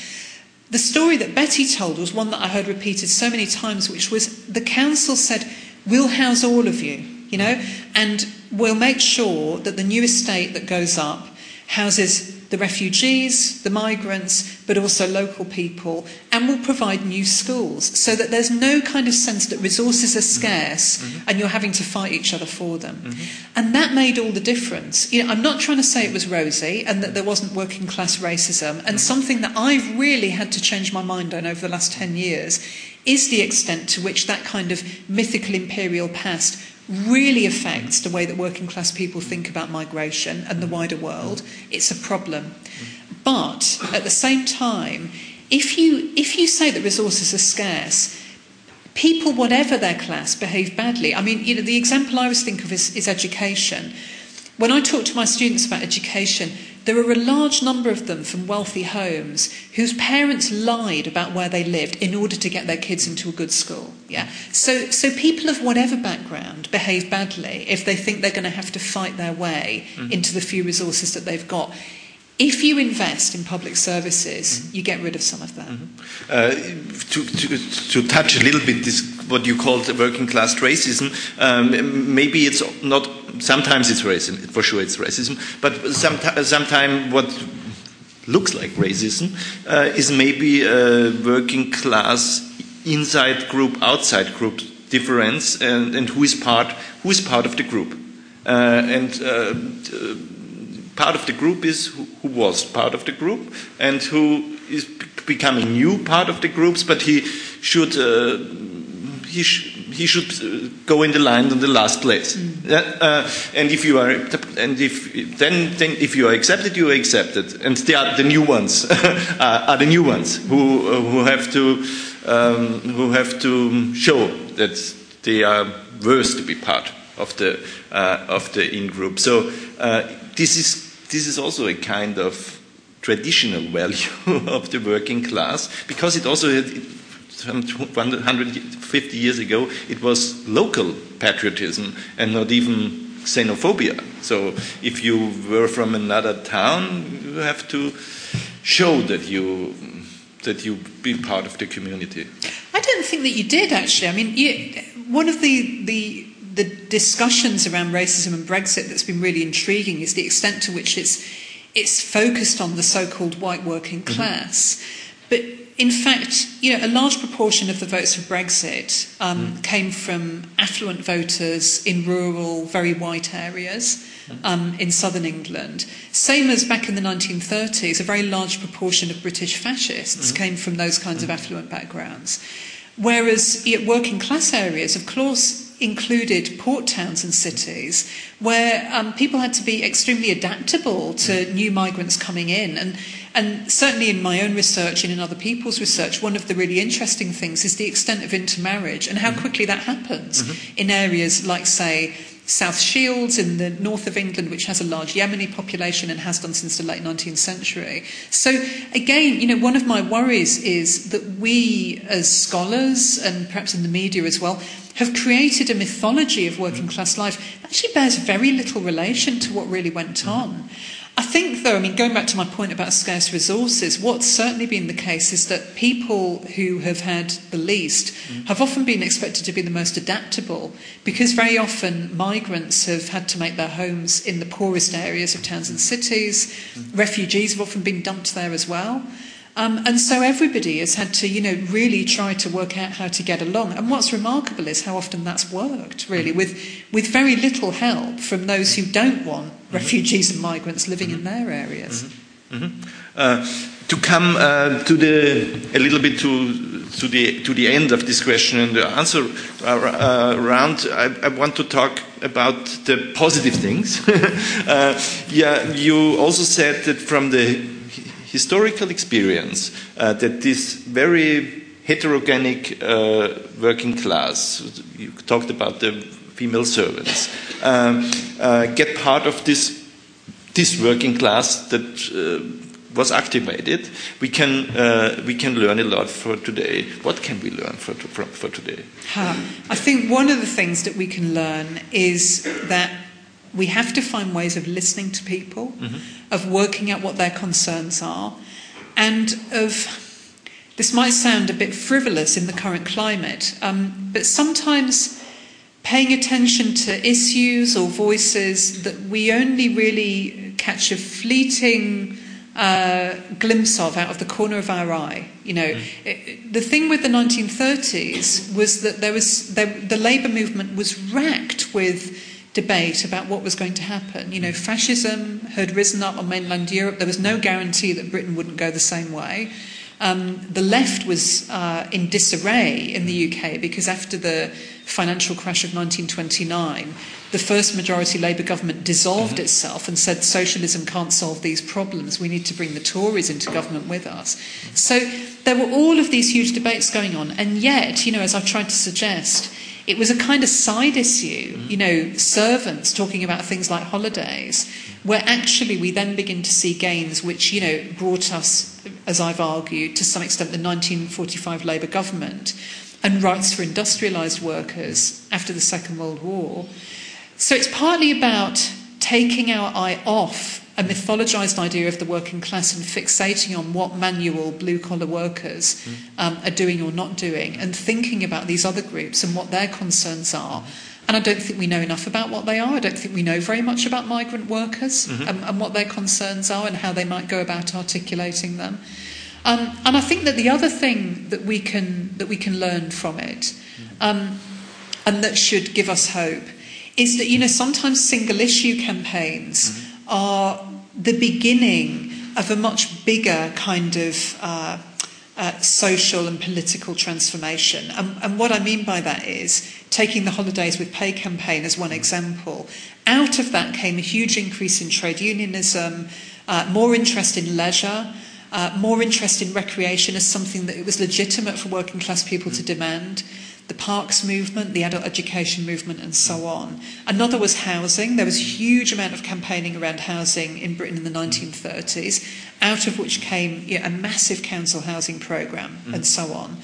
The story that Betty told was one that I heard repeated so many times, which was the council said, We'll house all of you, you know, and we'll make sure that the new estate that goes up houses the refugees, the migrants, but also local people, and will provide new schools so that there's no kind of sense that resources are scarce mm-hmm. and you're having to fight each other for them. Mm-hmm. And that made all the difference. You know, I'm not trying to say it was rosy and that there wasn't working class racism, and mm-hmm. something that I've really had to change my mind on over the last 10 years is the extent to which that kind of mythical imperial past really affects the way that working class people think about migration and the wider world, it's a problem. But at the same time, if you, if you say that resources are scarce, people, whatever their class, behave badly. I mean, you know, the example I always think of is, is education. When I talk to my students about education, there are a large number of them from wealthy homes whose parents lied about where they lived in order to get their kids into a good school. Yeah. So, so people of whatever background behave badly if they think they're going to have to fight their way mm-hmm. into the few resources that they've got. If you invest in public services, mm-hmm. you get rid of some of that. Mm-hmm. Uh, to, to, to, touch a little bit this, what you called working class racism, um, maybe it's not, sometimes it's racism, for sure it's racism, but sometimes what looks like racism uh, is maybe a working class inside group, outside group difference, and, and who is part, who is part of the group. Uh, and uh, part of the group is who, who was part of the group and who is becoming new part of the groups, but he should uh, he, sh- he should uh, go in the line in the last place. Mm. Uh, and if you are and if then, then if you are accepted, you are accepted, and they are the new ones are, the new ones who uh, who have to um, who have to show that they are worth to be part of the uh, of the in group. So uh, this is this is also a kind of traditional value of the working class because it also had some 150 years ago it was local patriotism and not even xenophobia. So if you were from another town, you have to show that you that you be part of the community. I don't think that you did actually. I mean, you, one of the the the discussions around racism and Brexit that's been really intriguing is the extent to which it's it's focused on the so-called white working mm-hmm. class. Mm-hmm. But in fact, you know, a large proportion of the votes for Brexit um, mm. came from affluent voters in rural, very white areas mm. um, in southern England. Same as back in the 1930s, a very large proportion of British fascists mm. came from those kinds of mm. affluent backgrounds. Whereas working class areas, of course, included port towns and cities where um, people had to be extremely adaptable to new migrants coming in. And, and certainly in my own research and in other people's research, one of the really interesting things is the extent of intermarriage and how mm-hmm. quickly that happens mm-hmm. in areas like, say, South Shields in the north of England, which has a large Yemeni population and has done since the late 19th century. So, again, you know, one of my worries is that we as scholars and perhaps in the media as well have created a mythology of working mm-hmm. class life that actually bears very little relation to what really went mm-hmm. on. I think, though, I mean, going back to my point about scarce resources, what's certainly been the case is that people who have had the least mm. have often been expected to be the most adaptable because very often migrants have had to make their homes in the poorest areas of towns and cities. Refugees have often been dumped there as well. Um, and so everybody has had to, you know, really try to work out how to get along. And what's remarkable is how often that's worked, really, with, with very little help from those who don't want mm-hmm. refugees and migrants living in their areas. Mm-hmm. Mm-hmm. Uh, to come uh, to the a little bit to to the to the end of this question and the answer uh, uh round, I, I, want to talk about the positive things. Uh, yeah, you also said that from the historical experience uh, that this very heterogenic uh, working class, you talked about the female servants, uh, get part of this, this working class that was activated, we can, uh, we can learn a lot for today. What can we learn for, for, for today? I think one of the things that we can learn is that we have to find ways of listening to people, mm-hmm. of working out what their concerns are, and of this might sound a bit frivolous in the current climate, um, but sometimes paying attention to issues or voices that we only really catch a fleeting uh, glimpse of out of the corner of our eye. You know, mm. it, the thing with the 1930s was that there was there, the labour movement was racked with debate about what was going to happen. You know, fascism had risen up on mainland Europe. There was no guarantee that Britain wouldn't go the same way. Um, the left was uh, in disarray in the UK because after the financial crash of 1929, the first majority Labour government dissolved mm-hmm. itself and said socialism can't solve these problems. We need to bring the Tories into government with us. So there were all of these huge debates going on, and yet, you know, as I've tried to suggest, it was a kind of side issue, you know, servants talking about things like holidays, where actually we then begin to see gains which, you know, brought us, as I've argued, to some extent the 1945 Labour government and rights for industrialised workers after the Second World War. So it's partly about taking our eye off a mythologized idea of the working class and fixating on what manual blue collar workers mm. um, are doing or not doing and thinking about these other groups and what their concerns are. And I don't think we know enough about what they are. I don't think we know very much about migrant workers mm-hmm. and, and, what their concerns are and how they might go about articulating them. Um, and I think that the other thing that we can that we can learn from it, mm-hmm. um, and that should give us hope, is that you know sometimes single issue campaigns mm-hmm. are the beginning of a much bigger kind of uh, uh, social and political transformation. And, and, what I mean by that is taking the Holidays with Pay campaign as one example. Out of that came a huge increase in trade unionism, uh, more interest in leisure. Uh, more interest in recreation as something that it was legitimate for working class people to demand. The parks movement, the adult education movement, and so on. Another was housing. There was a huge amount of campaigning around housing in Britain in the 1930s, out of which came you know, a massive council housing program, mm-hmm. and so on.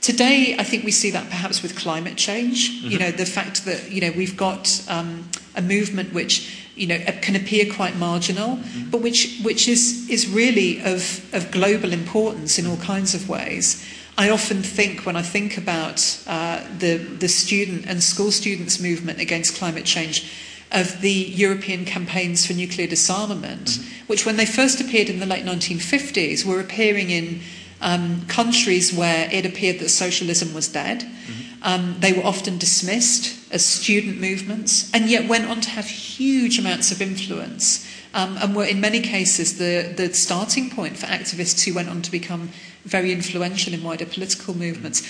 Today, I think we see that perhaps with climate change. Mm-hmm. You know, the fact that you know we've got um, a movement which you know can appear quite marginal, mm-hmm. but which which is is really of of global importance in all kinds of ways. I often think when I think about uh, the, the student and school students movement against climate change of the European campaigns for nuclear disarmament, mm-hmm. which when they first appeared in the late 1950s were appearing in um, countries where it appeared that socialism was dead. Mm-hmm. Um, they were often dismissed as student movements and yet went on to have huge amounts of influence um, and were in many cases the, the starting point for activists who went on to become very influential in wider political movements.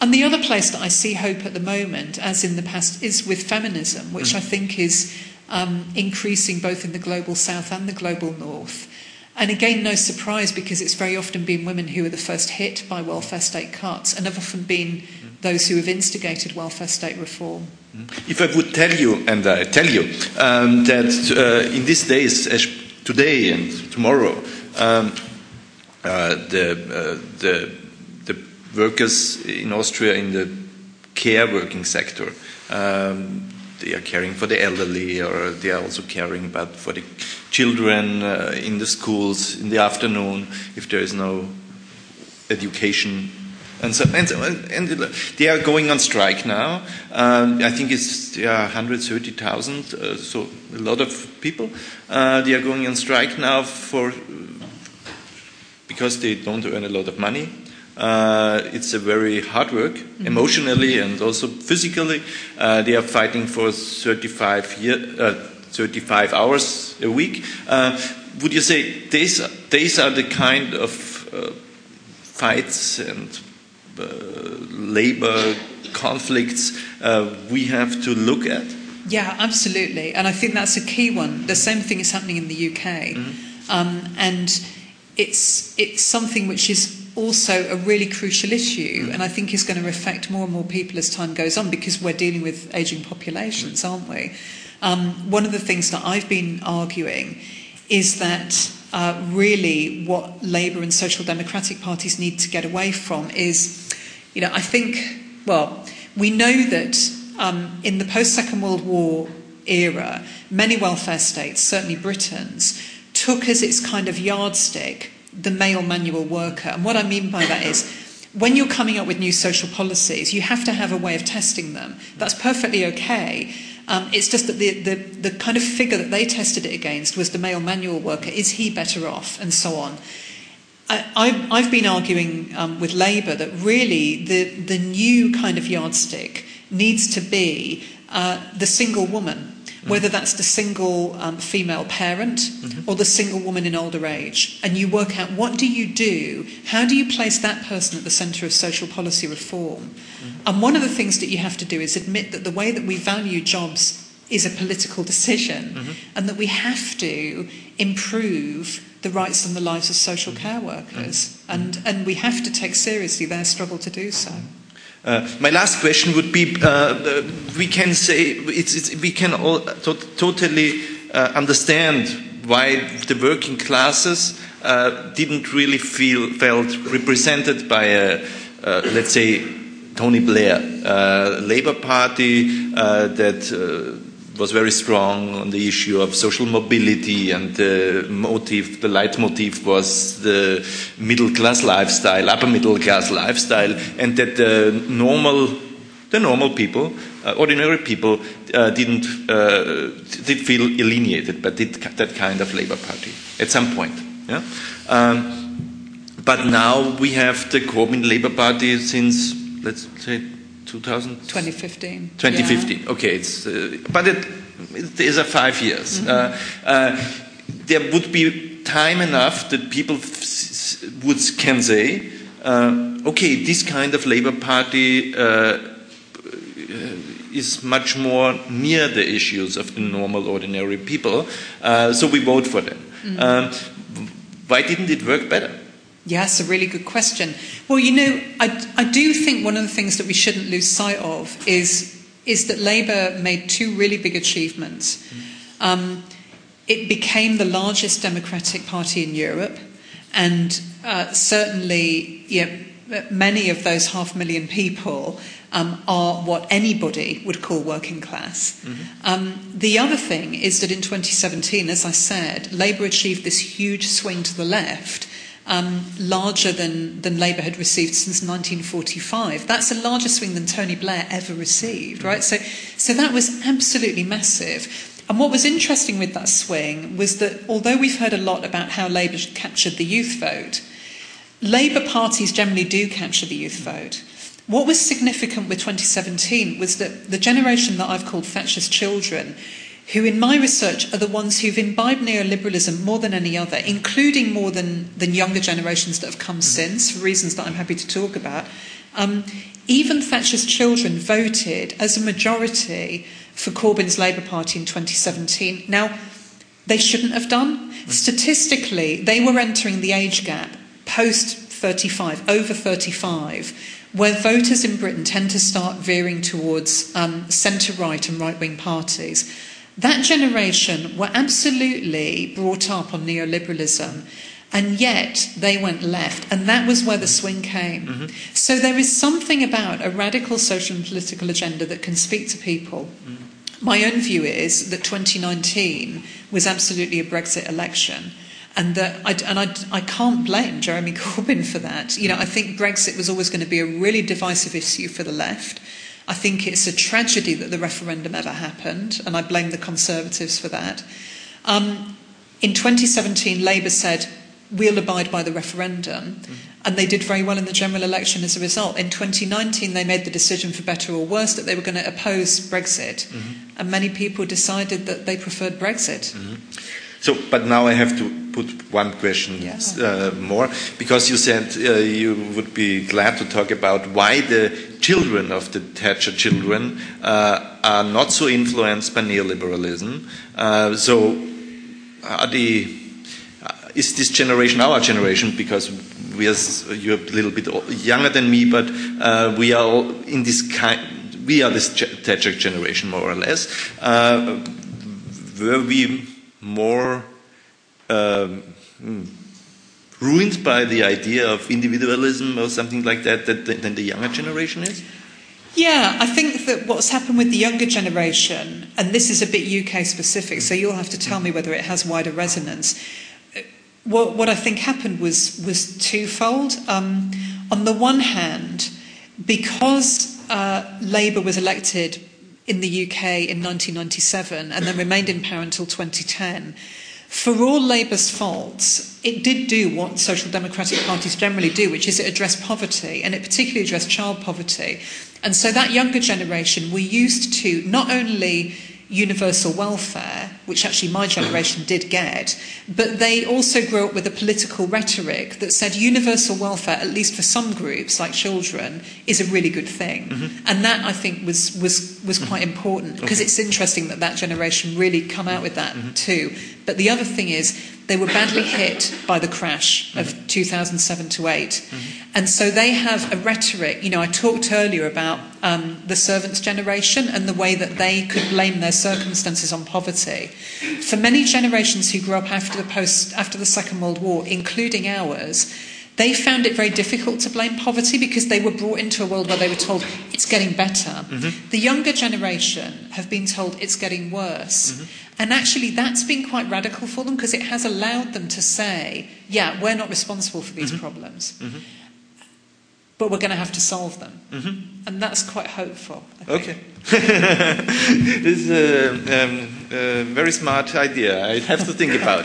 And the other place that I see hope at the moment, as in the past, is with feminism, which I think is um, increasing both in the global south and the global north. And again, no surprise because it's very often been women who are the first hit by welfare state cuts and have often been those who have instigated welfare state reform. If I would tell you, and I tell you, um, that uh, in these days, today and tomorrow, um, uh, the, uh, the, the workers in Austria in the care working sector. Um, they are caring for the elderly, or they are also caring about for the children uh, in the schools in the afternoon if there is no education. And so, and, and they are going on strike now. Um, I think it's are 130,000, uh, so a lot of people. Uh, they are going on strike now for because they don't earn a lot of money. Uh, it's a very hard work, mm-hmm. emotionally and also physically. Uh, they are fighting for 35, year, uh, 35 hours a week. Uh, would you say these, these are the kind of uh, fights and labor conflicts we have to look at? Yeah, absolutely. And I think that's a key one. The same thing is happening in the UK. Mm-hmm. Um, and it's, it's something which is also a really crucial issue, and I think is going to affect more and more people as time goes on because we're dealing with aging populations, aren't we? Um, one of the things that I've been arguing is that uh, really what Labour and Social Democratic parties need to get away from is, you know, I think, well, we know that um, in the post Second World War era, many welfare states, certainly Britain's, took as its kind of yardstick the male manual worker. And what I mean by that is, when you're coming up with new social policies, you have to have a way of testing them. That's perfectly okay. Um, it's just that the, the, the kind of figure that they tested it against was the male manual worker. Is he better off? And so on. I, have been arguing um, with Labour that really the, the new kind of yardstick needs to be uh, the single woman whether that's the single um, female parent mm-hmm. or the single woman in older age. And you work out what do you do? How do you place that person at the centre of social policy reform? Mm-hmm. And one of the things that you have to do is admit that the way that we value jobs is a political decision mm-hmm. and that we have to improve the rights and the lives of social mm-hmm. care workers. Mm-hmm. And, and we have to take seriously their struggle to do so. Uh, my last question would be: uh, We can say it's, it's, we can all to totally uh, understand why the working classes uh, didn't really feel felt represented by a, uh, let's say, Tony Blair, uh, Labour Party that was very strong on the issue of social mobility, and the motive, the leitmotif was the middle class lifestyle, upper middle class lifestyle, and that the normal, the normal people, uh, ordinary people, uh, didn't uh, did feel alienated by that kind of labor party at some point. Yeah. Um, but now we have the Corbyn Labour Party since let's say 2000? 2015. 2015. Yeah. Okay, it's uh, but it, it is a five years. Mm-hmm. Uh, uh, there would be time enough that people would can say, uh, okay, this kind of Labour Party uh, is much more near the issues of the normal, ordinary people, uh, so we vote for them. Mm-hmm. Um, why didn't it work better? Yes, a really good question. Well, you know, I, I do think one of the things that we shouldn't lose sight of is, is that Labour made two really big achievements. Um, it became the largest democratic party in Europe, and uh, certainly, yeah, many of those half million people um, are what anybody would call working class. Mm-hmm. Um, the other thing is that in 2017, as I said, Labour achieved this huge swing to the left um, larger than, than Labour had received since 1945. That's a larger swing than Tony Blair ever received, right? So, so that was absolutely massive. And what was interesting with that swing was that although we've heard a lot about how Labour captured the youth vote, Labour parties generally do capture the youth vote. What was significant with 2017 was that the generation that I've called Thatcher's children who, in my research, are the ones who've imbibed neoliberalism more than any other, including more than, than younger generations that have come mm-hmm. since, for reasons that I'm happy to talk about. Um, even Thatcher's children voted as a majority for Corbyn's Labour Party in 2017. Now, they shouldn't have done. Mm-hmm. Statistically, they were entering the age gap post 35, over 35, where voters in Britain tend to start veering towards um, centre right and right wing parties. That generation were absolutely brought up on neoliberalism. And yet they went left, and that was where the swing came. Mm-hmm. So there is something about a radical social and political agenda that can speak to people. Mm-hmm. My own view is that 2019 was absolutely a Brexit election and that I, and I, I can't blame Jeremy Corbyn for that. You know, I think Brexit was always going to be a really divisive issue for the left. I think it's a tragedy that the referendum ever happened, and I blame the Conservatives for that. Um, in 2017, Labour said, we'll abide by the referendum, mm-hmm. and they did very well in the general election as a result. In 2019, they made the decision, for better or worse, that they were going to oppose Brexit, mm-hmm. and many people decided that they preferred Brexit. Mm-hmm. So, but now I have to put one question yes. uh, more because you said uh, you would be glad to talk about why the children of the Thatcher children uh, are not so influenced by neoliberalism. Uh, so, the, uh, is this generation our generation? Because we are you're a little bit younger than me, but uh, we are all in this kind. We are this Thatcher generation, more or less. were we more um, hmm, ruined by the idea of individualism or something like that, that than the younger generation is? Yeah, I think that what's happened with the younger generation, and this is a bit UK specific, so you'll have to tell me whether it has wider resonance. What, what I think happened was was twofold. Um, on the one hand, because uh, Labour was elected in the UK in 1997 and then remained in power until 2010. For all Labour's faults, it did do what social democratic parties generally do, which is it addressed poverty, and it particularly addressed child poverty. And so that younger generation were used to not only universal welfare, which actually my generation did get, but they also grew up with a political rhetoric that said universal welfare, at least for some groups like children, is a really good thing. Mm-hmm. And that I think was was was quite mm-hmm. important because okay. it's interesting that that generation really come out with that mm-hmm. too. But the other thing is they were badly hit by the crash of mm-hmm. 2007 to 8. Mm-hmm. And so they have a rhetoric. You know, I talked earlier about um, the servants' generation and the way that they could blame their circumstances on poverty. For many generations who grew up after the, post, after the Second World War, including ours, they found it very difficult to blame poverty because they were brought into a world where they were told it's getting better. Mm-hmm. The younger generation have been told it's getting worse. Mm-hmm. And actually, that's been quite radical for them because it has allowed them to say, yeah, we're not responsible for these mm-hmm. problems. Mm-hmm. But we're going to have to solve them. Mm-hmm. And that's quite hopeful. Okay. this is a, um, a very smart idea. I have to think about